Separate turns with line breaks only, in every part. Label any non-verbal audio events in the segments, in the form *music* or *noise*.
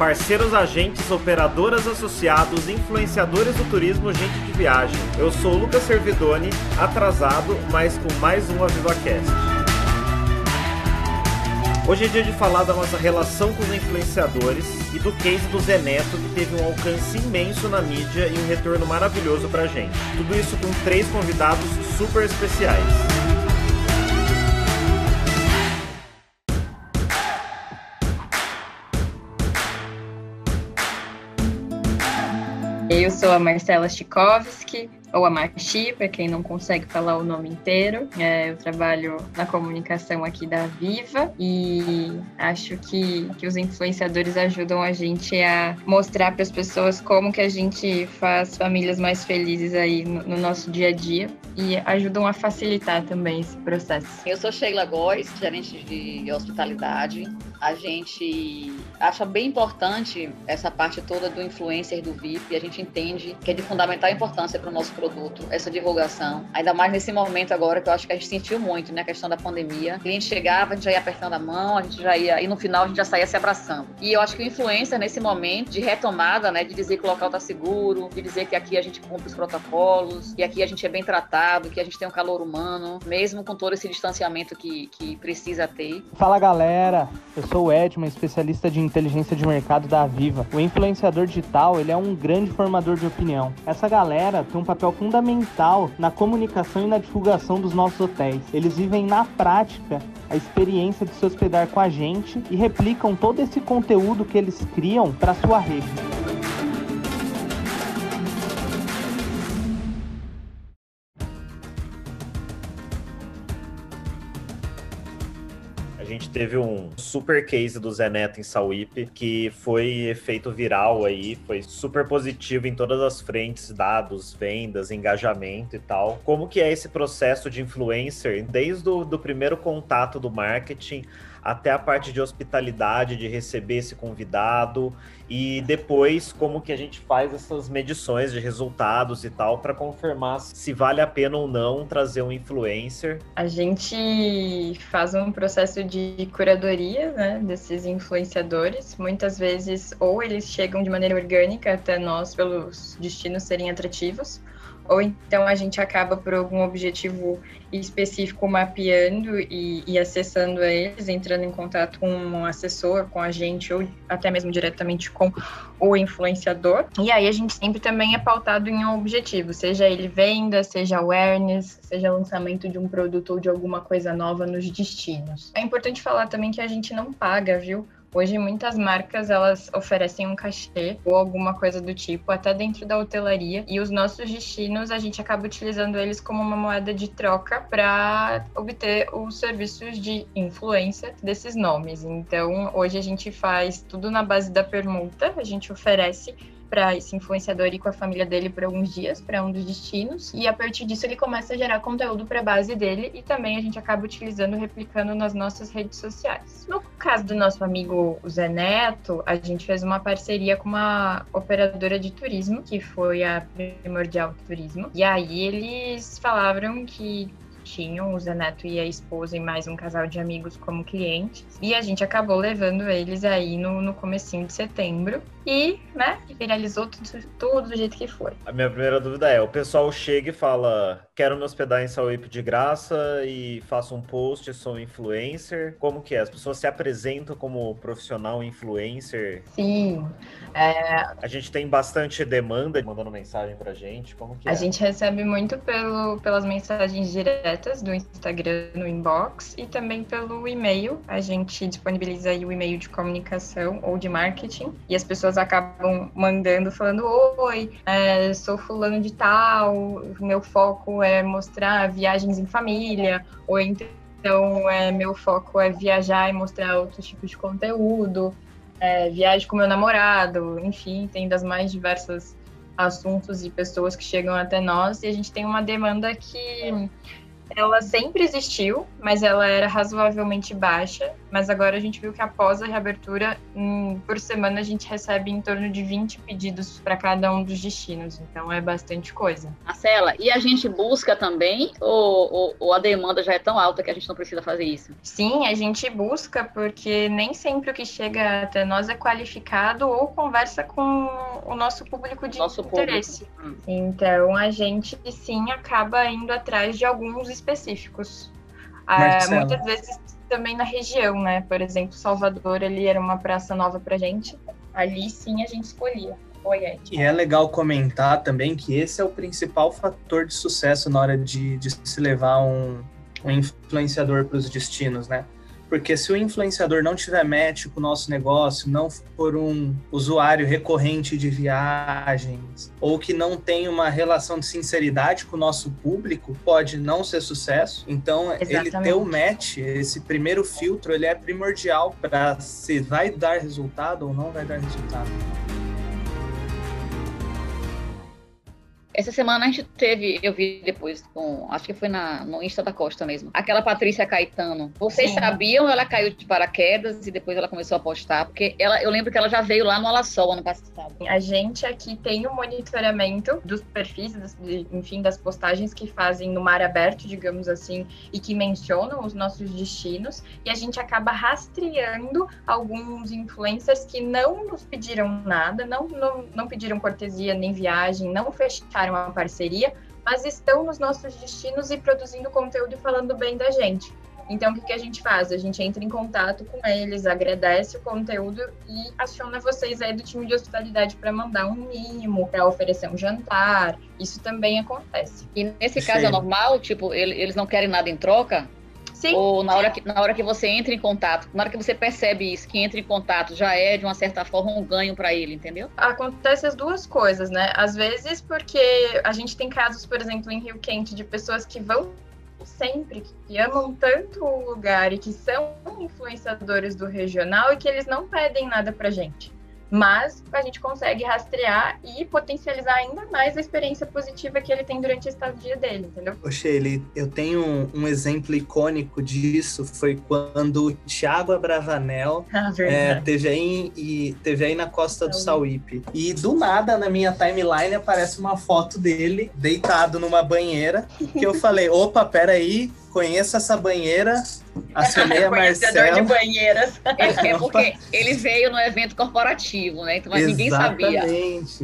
parceiros agentes, operadoras associados, influenciadores do turismo, gente de viagem. Eu sou Lucas Servidoni, atrasado, mas com mais um AvivaCast. Hoje é dia de falar da nossa relação com os influenciadores e do case do Zé Neto, que teve um alcance imenso na mídia e um retorno maravilhoso pra gente. Tudo isso com três convidados super especiais.
Eu sou a Marcela Chikovski, ou a Marchi, para quem não consegue falar o nome inteiro. É, eu trabalho na comunicação aqui da Viva e acho que, que os influenciadores ajudam a gente a mostrar para as pessoas como que a gente faz famílias mais felizes aí no, no nosso dia a dia e ajudam a facilitar também esse processo.
Eu sou Sheila Góes, gerente de hospitalidade. A gente acha bem importante essa parte toda do influencer e do VIP. A gente entende que é de fundamental importância para o nosso produto, essa divulgação. Ainda mais nesse momento agora que eu acho que a gente sentiu muito, né? A questão da pandemia. Cliente chegava, a gente já ia apertando a mão, a gente já ia, e no final a gente já saía se abraçando. E eu acho que o influencer, nesse momento de retomada, né? De dizer que o local tá seguro, de dizer que aqui a gente cumpre os protocolos, que aqui a gente é bem tratado, que a gente tem um calor humano, mesmo com todo esse distanciamento que, que precisa ter.
Fala galera, eu sou o Edman, especialista de inteligência de mercado da Aviva. O influenciador digital, ele é um grande formador de opinião. Essa galera tem um papel papel fundamental na comunicação e na divulgação dos nossos hotéis. Eles vivem na prática a experiência de se hospedar com a gente e replicam todo esse conteúdo que eles criam para sua rede.
Teve um super case do Zé Neto em Sauípe, que foi efeito viral aí, foi super positivo em todas as frentes, dados, vendas, engajamento e tal. Como que é esse processo de influencer, desde o do primeiro contato do marketing até a parte de hospitalidade, de receber esse convidado e depois como que a gente faz essas medições de resultados e tal para confirmar se vale a pena ou não trazer um influencer.
A gente faz um processo de curadoria né, desses influenciadores. Muitas vezes ou eles chegam de maneira orgânica até nós pelos destinos serem atrativos, ou então a gente acaba por algum objetivo específico mapeando e, e, acessando eles, entrando em contato com um assessor, com a gente, ou até mesmo diretamente com o influenciador. E aí a gente sempre também é pautado em um objetivo, seja ele venda, seja awareness, seja lançamento de um produto ou de alguma coisa nova nos destinos. É importante falar também que a gente não paga, viu? Hoje muitas marcas elas oferecem um cachê ou alguma coisa do tipo até dentro da hotelaria e os nossos destinos a gente acaba utilizando eles como uma moeda de troca para obter os serviços de influência desses nomes. Então, hoje a gente faz tudo na base da permuta, a gente oferece para esse influenciador ir com a família dele por alguns dias para um dos destinos e a partir disso ele começa a gerar conteúdo para a base dele e também a gente acaba utilizando, replicando nas nossas redes sociais. No caso do nosso amigo Zé Neto, a gente fez uma parceria com uma operadora de turismo, que foi a Primordial Turismo, e aí eles falaram que tinham, o Zé Neto e a esposa e mais um casal de amigos como clientes. E a gente acabou levando eles aí no, no comecinho de setembro. E, né, viralizou tudo, tudo do jeito que foi.
A minha primeira dúvida é, o pessoal chega e fala, quero me hospedar em Sauípe de graça e faço um post, sou influencer. Como que é? As pessoas se apresentam como profissional influencer?
Sim.
É... A gente tem bastante demanda mandando mensagem pra gente, como que
a
é?
Gente recebe muito pelo, pelas mensagens diretas diretas do Instagram no inbox e também pelo e-mail. A gente disponibiliza aí o e-mail de comunicação ou de marketing e as pessoas acabam mandando, falando: Oi, é, sou fulano de tal, meu foco é mostrar viagens em família, ou então é, meu foco é viajar e mostrar outros tipos de conteúdo. É, viagem com meu namorado, enfim, tem das mais diversas assuntos e pessoas que chegam até nós e a gente tem uma demanda que ela sempre existiu, mas ela era razoavelmente baixa mas agora a gente viu que após a reabertura, em, por semana a gente recebe em torno de 20 pedidos para cada um dos destinos, então é bastante coisa.
Marcela, e a gente busca também ou, ou, ou, a demanda já é tão alta que a gente não precisa fazer isso?
Sim, a gente busca porque nem sempre o que chega até nós é qualificado ou conversa com o nosso público de nosso interesse. Público. Então a gente sim acaba indo atrás de alguns específicos. Ah, muitas vezes também na região, né? Por exemplo, Salvador ali era uma praça nova pra gente. Ali sim a gente escolhia. Oi.
E é legal comentar também que esse é o principal fator de sucesso na hora de, de se levar um, um influenciador para os destinos, né? Porque se o influenciador não tiver match com o nosso negócio, não for um usuário recorrente de viagens, ou que não tem uma relação de sinceridade com o nosso público, pode não ser sucesso. Então, Exatamente. ele ter o match, esse primeiro filtro, ele é primordial para se vai dar resultado ou não vai dar resultado.
Essa semana a gente teve, eu vi depois, com, acho que foi na, no Insta da Costa mesmo, aquela Patrícia Caetano. Vocês Sim. sabiam? Ela caiu de paraquedas e depois ela começou a postar, porque ela, eu lembro que ela já veio lá no Alasol ano passado.
A gente aqui tem o um monitoramento dos perfis, das, enfim, das postagens que fazem no mar aberto, digamos assim, e que mencionam os nossos destinos, e a gente acaba rastreando alguns influencers que não nos pediram nada, não, não, não pediram cortesia nem viagem, não fecharam uma parceria, mas estão nos nossos destinos e produzindo conteúdo e falando bem da gente. Então, o que, que a gente faz? A gente entra em contato com eles, agradece o conteúdo e aciona vocês aí do time de hospitalidade para mandar um mínimo, para oferecer um jantar. Isso também acontece.
E nesse caso é normal? Tipo, eles não querem nada em troca? Sim. Ou na hora, que, na hora que você entra em contato, na hora que você percebe isso, que entra em contato, já é, de uma certa forma, um ganho para ele, entendeu?
Acontece as duas coisas, né? Às vezes, porque a gente tem casos, por exemplo, em Rio Quente, de pessoas que vão sempre, que amam tanto o lugar e que são influenciadores do regional e que eles não pedem nada pra gente mas a gente consegue rastrear e potencializar ainda mais a experiência positiva que ele tem durante a estadia dele, entendeu?
Ô Shelly, eu tenho um, um, exemplo icônico disso, foi quando o Thiago Abravanel *laughs* ah, é, teve, aí, e, teve aí na costa do Sauípe. E do nada, na minha timeline, aparece uma foto dele deitado numa banheira, que eu falei, opa, peraí, conheço essa banheira, acionei a *laughs* Marcela.
de banheiras. *laughs*
É, é porque ele veio no evento corporativo, né? Então, mas ninguém sabia.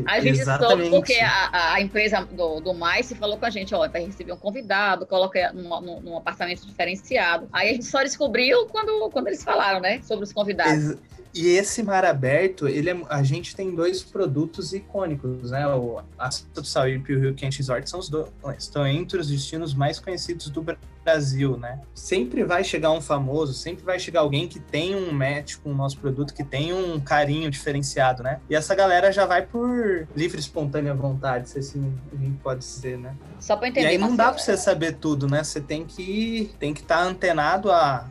A gente soube porque a, a empresa do, do Mais falou com a gente, ó, vai receber um convidado, coloca num, num, apartamento diferenciado. Aí a gente só descobriu quando, quando eles falaram, né, sobre os convidados. Ex
e esse mar aberto, ele é, a gente tem dois produtos icônicos, né? O Aço do Sal e o Rio Quente Resort são os dois, estão entre os destinos mais conhecidos do Brasil, né? Sempre vai chegar um famoso, sempre vai chegar alguém que tem um match com o nosso produto, que tem um carinho diferenciado, né? E essa galera já vai por livre, espontânea vontade, se assim a gente pode dizer, né?
Só para entender.
E aí não dá para você saber tudo, né? Você tem que tem que estar tá antenado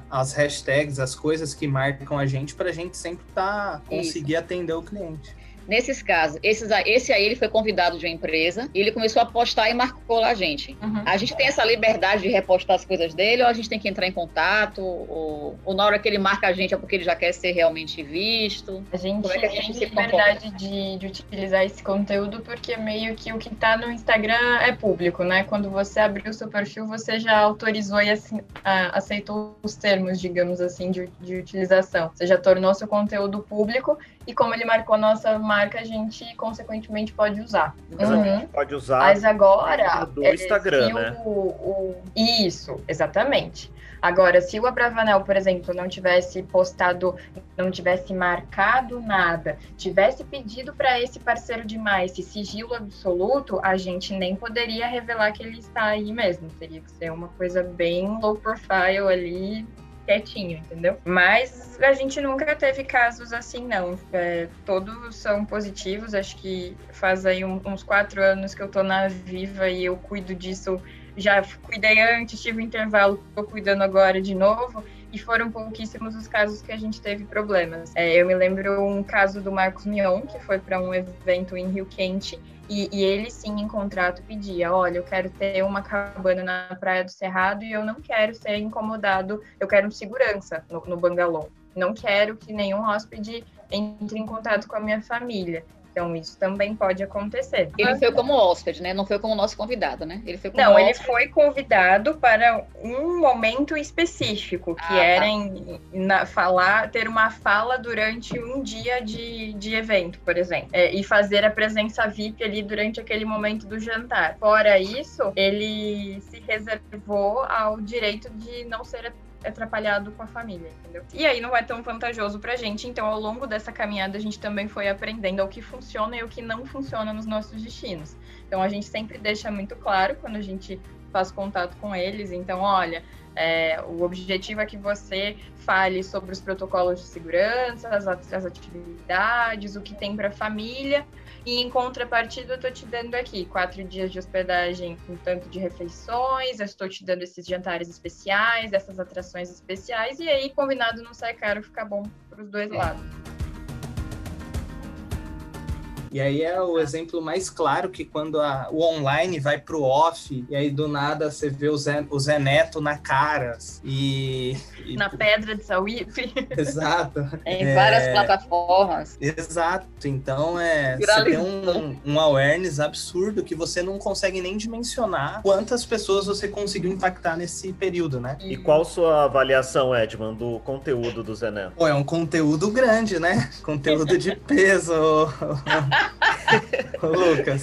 às hashtags, as coisas que marcam a gente, para a gente sempre sempre tá conseguir Isso. atender o cliente.
Nesses casos, esses, esse aí ele foi convidado de uma empresa e ele começou a postar e marcou lá a gente. Uhum. A gente tem essa liberdade de repostar as coisas dele ou a gente tem que entrar em contato? Ou, ou na hora que ele marca a gente é porque ele já quer ser realmente visto?
A gente, Como é que a gente tem liberdade de, de, utilizar esse conteúdo porque meio que o que está no Instagram é público, né? Quando você abriu o seu perfil, você já autorizou e assim, aceitou os termos, digamos assim, de, de utilização. Você já tornou seu conteúdo público e como ele marcou a nossa marca, a gente consequentemente pode usar.
Uhum. pode usar.
Mas agora
do Instagram, né?
O, o... Isso, exatamente. Agora, se o Abravanel, por exemplo, não tivesse postado, não tivesse marcado nada, tivesse pedido para esse parceiro de mais sigilo absoluto, a gente nem poderia revelar que ele está aí mesmo. Teria que ser uma coisa bem low profile ali, quietinho, entendeu? Mas a gente nunca teve casos assim, não. É, todos são positivos. Acho que faz aí um, uns quatro anos que eu tô na Viva e eu cuido disso. Já cuidei antes, tive um intervalo, tô cuidando agora de novo. E foram pouquíssimos os casos que a gente teve problemas. É, eu me lembro um caso do Marcos Mion, que foi para um evento em Rio Quente, e, e, ele sim, em contrato, pedia: olha, eu quero ter uma cabana na Praia do Cerrado e eu não quero ser incomodado, eu quero segurança no, no bangalô. Não quero que nenhum hóspede entre em contato com a minha família. Então, isso também pode acontecer.
Ele foi como hóspede, né? Não foi como nosso convidado, né?
Ele foi como Não, hóspede. ele foi convidado para um momento específico, que ah, era tá. em, na, falar, ter uma fala durante um dia de, de evento, por exemplo. É, e fazer a presença VIP ali durante aquele momento do jantar. Fora isso, ele se reservou ao direito de não ser atrapalhado com a família, entendeu? E aí não é tão vantajoso pra gente, então ao longo dessa caminhada a gente também foi aprendendo o que funciona e o que não funciona nos nossos destinos. Então a gente sempre deixa muito claro quando a gente faz contato com eles, então olha, é, o objetivo é que você fale sobre os protocolos de segurança, as, as atividades, o que tem para a família, e em contrapartida, eu estou te dando aqui quatro dias de hospedagem com tanto de refeições, eu estou te dando esses jantares especiais, essas atrações especiais, e aí, combinado não sai caro, fica bom para os dois é. lados.
E aí é o exemplo mais claro que quando a, o online vai pro off, e aí do nada você vê o Zé, o Zé Neto na Caras e,
e... Na pedra de Sauípe. *laughs*
Exato.
em é... várias plataformas.
Exato. Então é você tem um, um awareness absurdo que você não consegue nem dimensionar quantas pessoas você conseguiu impactar nesse período, né?
E qual sua avaliação, Edman, do conteúdo do Zé Neto?
Pô, é um conteúdo grande, né? Conteúdo de peso. *laughs* Ô, Lucas.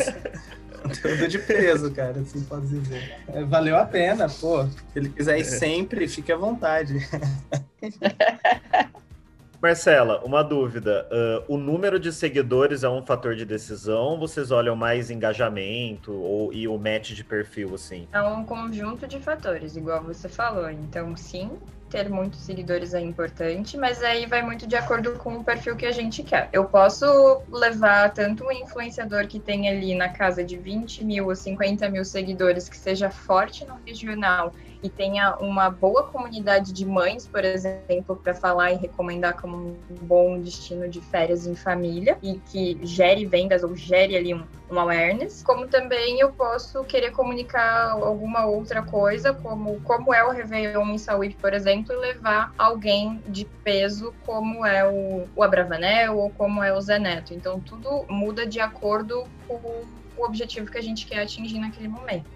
Conteúdo de peso, cara, assim pode dizer. É, valeu a pena, pô. Se ele quiser ir sempre, fique à vontade. *laughs*
Marcela, uma dúvida. Uh, o número de seguidores é um fator de decisão? Vocês olham mais engajamento ou, e o match de perfil, assim?
É um conjunto de fatores, igual você falou. Então, sim, ter muitos seguidores é importante, mas aí vai muito de acordo com o perfil que a gente quer. Eu posso levar tanto um influenciador que tem ali na casa de 20 mil ou 50 mil seguidores, que seja forte no regional e tenha uma boa comunidade de mães, por exemplo, para falar e recomendar como um bom destino de férias em família e que gere vendas ou gere ali um, um awareness, como também eu posso querer comunicar alguma outra coisa, como como é o Réveillon em saúde, por exemplo, e levar alguém de peso como é o, o Abravanel ou como é o Zé Neto. Então tudo muda de acordo com o objetivo que a gente quer atingir naquele momento.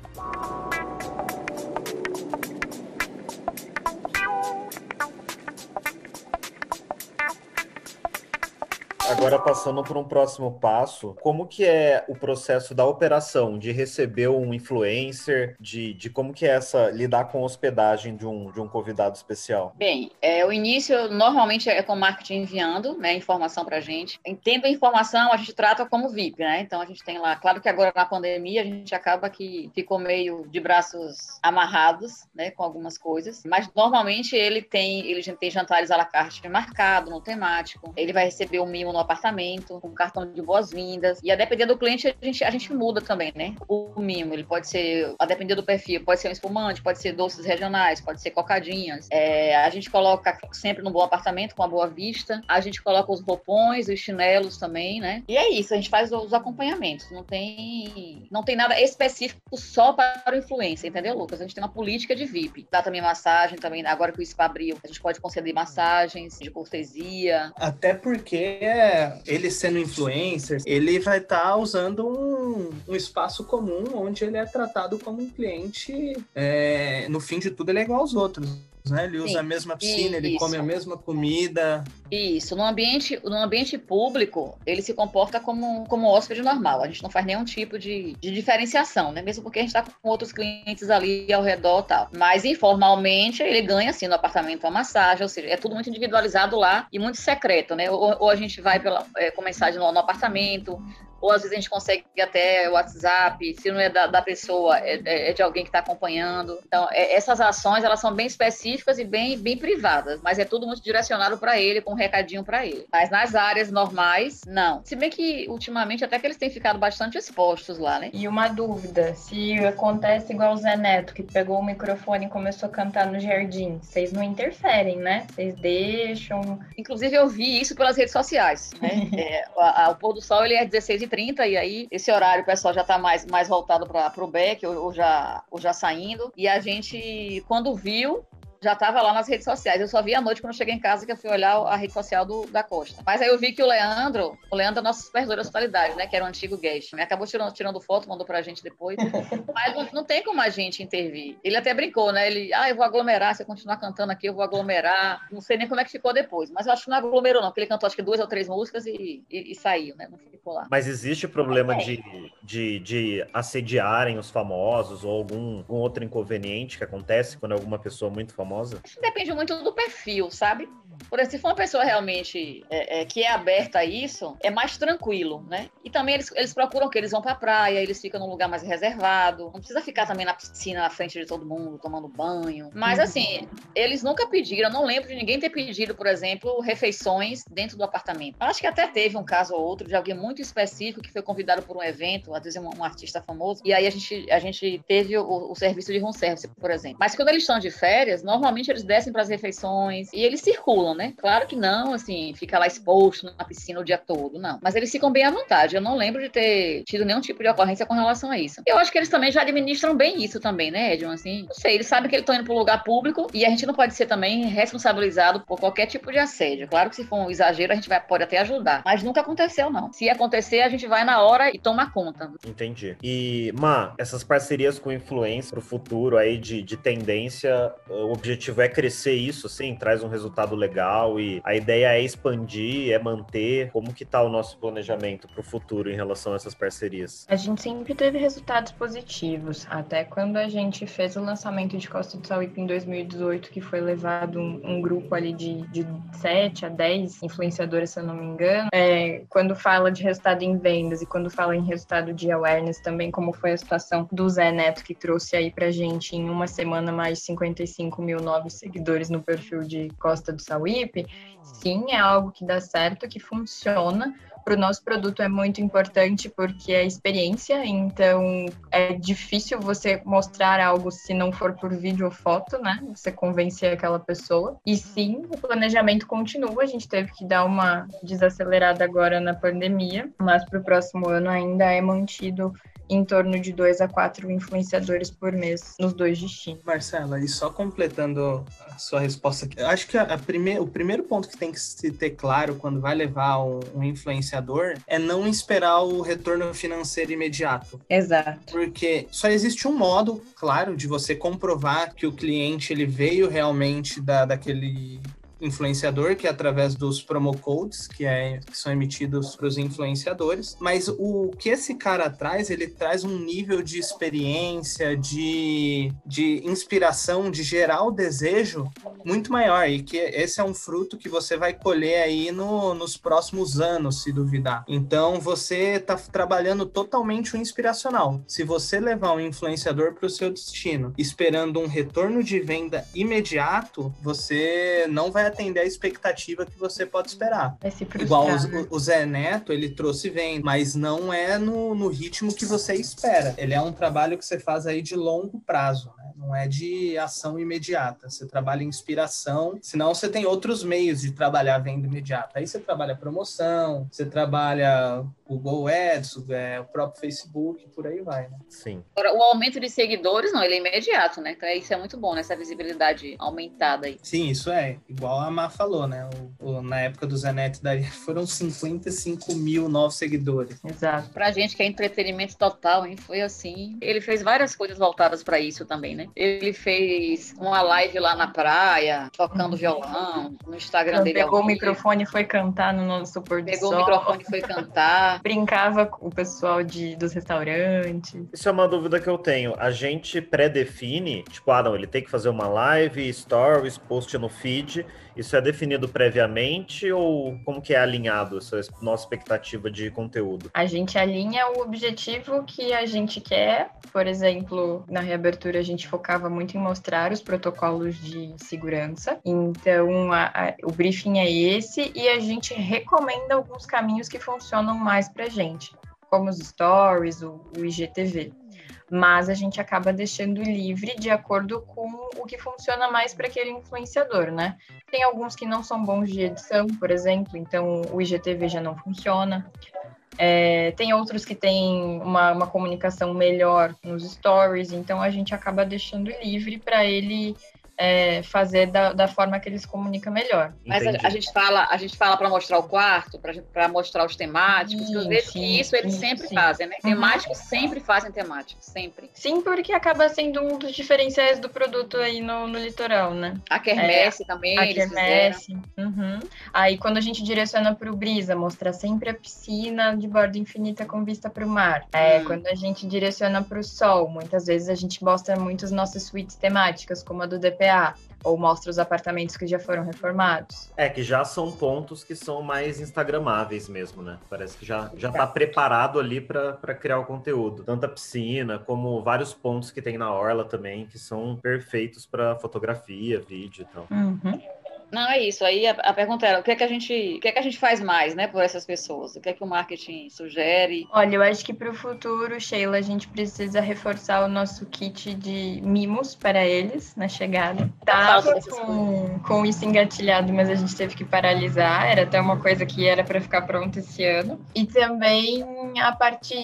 Agora passando para um próximo passo, como que é o processo da operação de receber um influencer, de, de como que é essa lidar com hospedagem de um, de um convidado especial?
Bem, é, o início normalmente é com o marketing enviando né, informação para a gente. Tendo a informação, a gente trata como VIP, né? Então a gente tem lá, claro que agora na pandemia a gente acaba que ficou meio de braços amarrados, né, com algumas coisas, mas normalmente ele tem, ele tem jantares à la carte marcado, no temático, ele vai receber um mimo no apartamento, com cartão de boas-vindas. E a depender do cliente, a gente, a gente muda também, né? O mimo, ele pode ser, a depender do perfil, pode ser um espumante, pode ser doces regionais, pode ser cocadinhas. É, a gente coloca sempre num bom apartamento, com uma boa vista. A gente coloca os roupões, os chinelos também, né? E é isso, a gente faz os acompanhamentos. Não tem, não tem nada específico só para o influencer, entendeu, Lucas? A gente tem uma política de VIP. Dá também massagem, também, agora que o SPA abriu, a gente pode conceder massagens de cortesia.
Até porque é ele sendo influencer, ele vai estar tá usando um, um, espaço comum onde ele é tratado como um cliente. É, no fim de tudo, ele é igual aos outros né? Ele usa Sim, a mesma piscina, ele come a mesma comida.
Isso, no ambiente, no ambiente público, ele se comporta como, como hóspede normal. A gente não faz nenhum tipo de, de diferenciação, né? Mesmo porque a gente está com outros clientes ali ao redor tal. Mas informalmente, ele ganha, assim, no apartamento uma massagem, ou seja, é tudo muito individualizado lá e muito secreto, né? Ou, ou a gente vai pela, é, com mensagem no, no apartamento, ou às vezes a gente consegue até o WhatsApp, se não é da, da pessoa, é, é, é de alguém que está acompanhando. Então, é, essas ações, elas são bem específicas e bem, bem privadas, mas é tudo muito direcionado para ele, com um recadinho para ele. Mas nas áreas normais, não. Se bem que, ultimamente, até que eles têm ficado bastante expostos lá, né?
E uma dúvida, se acontece igual o Zé Neto, que pegou o microfone e começou a cantar no jardim, vocês não interferem, né? Vocês deixam...
Inclusive, eu vi isso pelas redes sociais, né? *laughs* é, a, a, o pôr do sol, ele é 16h30, e aí, esse horário, o pessoal já tá mais, mais voltado para o back, ou, ou, já, ou já saindo, e a gente, quando viu, já estava lá nas redes sociais. Eu só vi à noite quando eu cheguei em casa que eu fui olhar a rede social do, da Costa. Mas aí eu vi que o Leandro, o Leandro é nosso supervisor da hospitalidade, né? Que era um antigo guest. Né? Acabou tirando, tirando foto, mandou pra gente depois. *laughs* Mas não, não, tem como a gente intervir. Ele até brincou, né? Ele, ah, eu vou aglomerar, se eu continuar cantando aqui, eu vou aglomerar. Não sei nem como é que ficou depois. Mas eu acho que não aglomerou, não, porque ele cantou acho que duas ou três músicas e, e, e saiu, né? Não ficou lá.
Mas existe problema é. de, de, de assediarem os famosos ou algum, algum outro inconveniente que acontece quando é alguma pessoa muito famosa?
Depende muito do perfil, sabe? Por exemplo, se for uma pessoa realmente é, é, que é aberta a isso, é mais tranquilo, né? E também eles, eles procuram que eles vão pra praia, eles ficam num lugar mais reservado. Não precisa ficar também na piscina, na frente de todo mundo, tomando banho. Mas, assim, eles nunca pediram, eu não lembro de ninguém ter pedido, por exemplo, refeições dentro do apartamento. Acho que até teve um caso ou outro de alguém muito específico que foi convidado por um evento, às vezes um, um artista famoso, e aí a gente, a gente teve o, o serviço de room service, por exemplo. Mas quando eles estão de férias, normalmente eles descem para as refeições e eles circulam, né? Claro que não, assim, fica lá exposto na piscina o dia todo, não. Mas eles ficam bem à vontade. Eu não lembro de ter tido nenhum tipo de ocorrência com relação a isso. Eu acho que eles também já administram bem isso também, né, Edson? Assim, não sei, eles sabem que eles estão indo para um lugar público e a gente não pode ser também responsabilizado por qualquer tipo de assédio. Claro que se for um exagero, a gente vai, pode até ajudar. Mas nunca aconteceu, não. Se acontecer, a gente vai na hora e toma conta.
Entendi. E, Ma, essas parcerias com influência pro futuro aí de, de tendência, o objetivo é crescer isso, sim, traz um resultado legal e a ideia é expandir, é manter. Como que tá o nosso planejamento para o futuro em relação a essas parcerias?
A gente sempre teve resultados positivos, até quando a gente fez o lançamento de Costa do Sauípe em 2018, que foi levado um, um grupo ali de, de 7 a 10 influenciadores, se eu não me engano. É, quando fala de resultado em vendas e quando fala em resultado de awareness também, como foi a situação do Zé Neto, que trouxe aí pra gente em uma semana mais de 55 mil novos seguidores no perfil de Costa do Sauípe, sim, é algo que dá certo, que funciona. Para o nosso produto é muito importante porque é experiência, então é difícil você mostrar algo se não for por vídeo ou foto, né? Você convencer aquela pessoa. E sim, o planejamento continua. A gente teve que dar uma desacelerada agora na pandemia, mas para o próximo ano ainda é mantido em torno de dois a quatro influenciadores por mês nos dois destinos.
Marcela, e só completando a sua resposta aqui, acho que a, a prime o primeiro ponto que tem que se ter claro quando vai levar um, um, influenciador é não esperar o retorno financeiro imediato.
Exato.
Porque só existe um modo, claro, de você comprovar que o cliente ele veio realmente da, daquele influenciador, que é através dos promo codes que, é, que são emitidos para os influenciadores. Mas o que esse cara traz, ele traz um nível de experiência, de, de inspiração, de gerar o desejo muito maior. E que esse é um fruto que você vai colher aí no, nos próximos anos, se duvidar. Então você está trabalhando totalmente o inspiracional. Se você levar um influenciador para o seu destino esperando um retorno de venda imediato, você não vai atender a expectativa que você pode esperar. Igual o, o, Zé Neto, ele trouxe vem, mas não é no, no ritmo que você espera. Ele é um trabalho que você faz aí de longo prazo, né? não é de ação imediata. Você trabalha inspiração, senão você tem outros meios de trabalhar venda imediata. Aí você trabalha promoção, você trabalha Google Ads, é, o próprio Facebook, por aí vai, né?
Sim.
Agora, o aumento de seguidores, não, ele é imediato, né? Então isso é muito bom, né? Essa visibilidade aumentada aí.
Sim, isso é. Igual a Má falou, né? O, o, na época do Zanetti daí *laughs* foram 55 mil novos seguidores.
Exato.
Pra gente que é entretenimento total, hein? Foi assim. Ele fez várias coisas voltadas para isso também, né? Ele fez uma live lá na praia, tocando uhum. violão, no Instagram dele.
Pegou o microfone e foi cantar no nosso pôr do
Pegou sol. o microfone e foi cantar.
Brincava com o pessoal de, dos restaurantes.
Isso é uma dúvida que eu tenho. A gente pré-define, tipo, ah, não, ele tem que fazer uma live, stories, post no feed Isso é definido previamente ou como que é alinhado essa nossa expectativa de conteúdo?
A gente alinha o objetivo que a gente quer. Por exemplo, na reabertura a gente focava muito em mostrar os protocolos de segurança. Então, a, a, o briefing é esse e a gente recomenda alguns caminhos que funcionam mais para gente, como os stories, o, o IGTV mas a gente acaba deixando livre de acordo com o que funciona mais para aquele influenciador, né? Tem alguns que não são bons de edição, por exemplo, então o IGTV já não funciona. É, tem outros que têm uma, uma comunicação melhor nos stories, então a gente acaba deixando livre para ele é, fazer da, da, forma que eles comunicam melhor.
Mas a, a, gente fala, a gente fala para mostrar o quarto, para mostrar os temáticos. Sim, eu vejo sim, que isso eles sim, sempre fazem, né? Uhum. Temáticos sempre fazem temáticos, sempre.
Sim, porque acaba sendo um dos diferenciais do produto aí no, no litoral, né?
A quermesse é, também.
A quermesse. Uhum. Aí quando a gente direciona para o Brisa, mostrar sempre a piscina de borda infinita com vista para o mar. É, hum. Quando a gente direciona para o sol, muitas vezes a gente mostra muitas nossas suítes temáticas, como a do Ou mostra os apartamentos que já foram reformados.
É, que já são pontos que são mais instagramáveis mesmo, né? Parece que já, já tá preparado ali para criar o conteúdo. Tanto a piscina, como vários pontos que tem na orla também, que são perfeitos para fotografia, vídeo e tal.
Uhum.
Não, é isso. Aí a, a, pergunta era, o que é que a gente, o que é que a gente faz mais, né, por essas pessoas? O que é que o marketing sugere?
Olha, eu acho que para o futuro, Sheila, a gente precisa reforçar o nosso kit de mimos para eles na chegada. Tava com, com isso engatilhado, mas a gente teve que paralisar. Era até uma coisa que era para ficar pronta esse ano. E também a parte,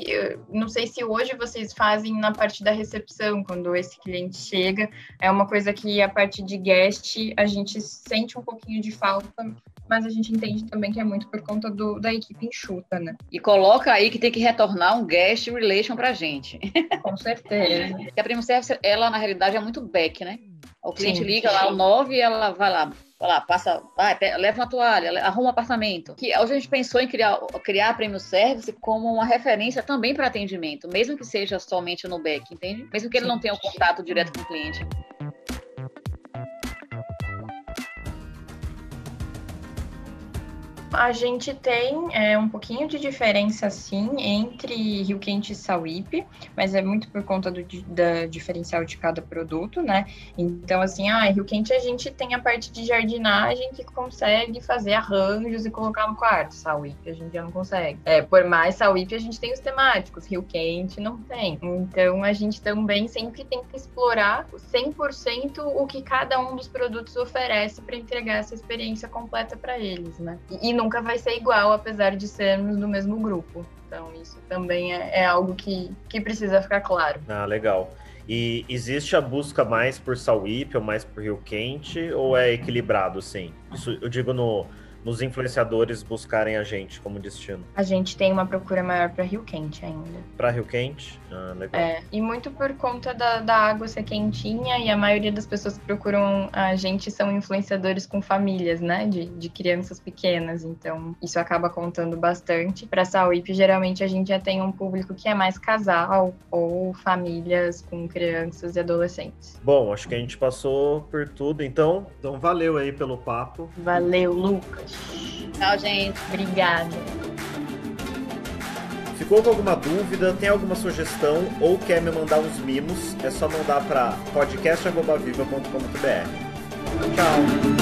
não sei se hoje vocês fazem na parte da recepção, quando esse cliente chega, é uma coisa que a parte de guest a gente sente sente um pouquinho de falta, mas a gente entende também que é muito por conta do, da equipe enxuta, né?
E coloca aí que tem que retornar um guest relation pra gente.
Com certeza. *laughs*
e a Primo Service, ela na realidade é muito back, né? O cliente sim, liga sim. lá o 9 e ela vai lá, vai lá, passa, vai, leva uma toalha, arruma um apartamento. Que hoje a gente pensou em criar, criar a Prêmio Service como uma referência também para atendimento, mesmo que seja somente no back, entende? Mesmo que ele não tenha o um contato direto com o cliente.
A gente tem é, um pouquinho de diferença, sim, entre Rio Quente e Sauípe, mas é muito por conta do da diferencial de cada produto, né? Então, assim, ah, Rio Quente a gente tem a parte de jardinagem que consegue fazer arranjos e colocar no quarto. Sauípe a gente já não consegue. É, por mais Sauípe a gente tem os temáticos, Rio Quente não tem. Então, a gente também sempre tem que explorar 100% o que cada um dos produtos oferece para entregar essa experiência completa para eles, né? E, e nunca vai ser igual, apesar de sermos do mesmo grupo. Então, isso também é, é algo que, que precisa ficar claro.
Ah, legal. E existe a busca mais por Sauípe ou mais por Rio Quente, ou é equilibrado, sim? Isso eu digo no, nos influenciadores buscarem a gente como destino?
A gente tem uma procura maior para Rio Quente ainda.
Para Rio Quente? Ah, legal.
É, e muito por conta da, da água ser quentinha e a maioria das pessoas que procuram a gente são influenciadores com famílias, né? De, de crianças pequenas. Então, isso acaba contando bastante. Para Sauípe, geralmente a gente já tem um público que é mais casal ou famílias com crianças e adolescentes.
Bom, acho que a gente passou por tudo. Então, então valeu aí pelo papo.
Valeu, Lucas.
Tchau, gente.
Obrigada.
Ficou com alguma dúvida, tem alguma sugestão ou quer me mandar uns mimos, é só mandar para podcast.viva.com.br. Tchau!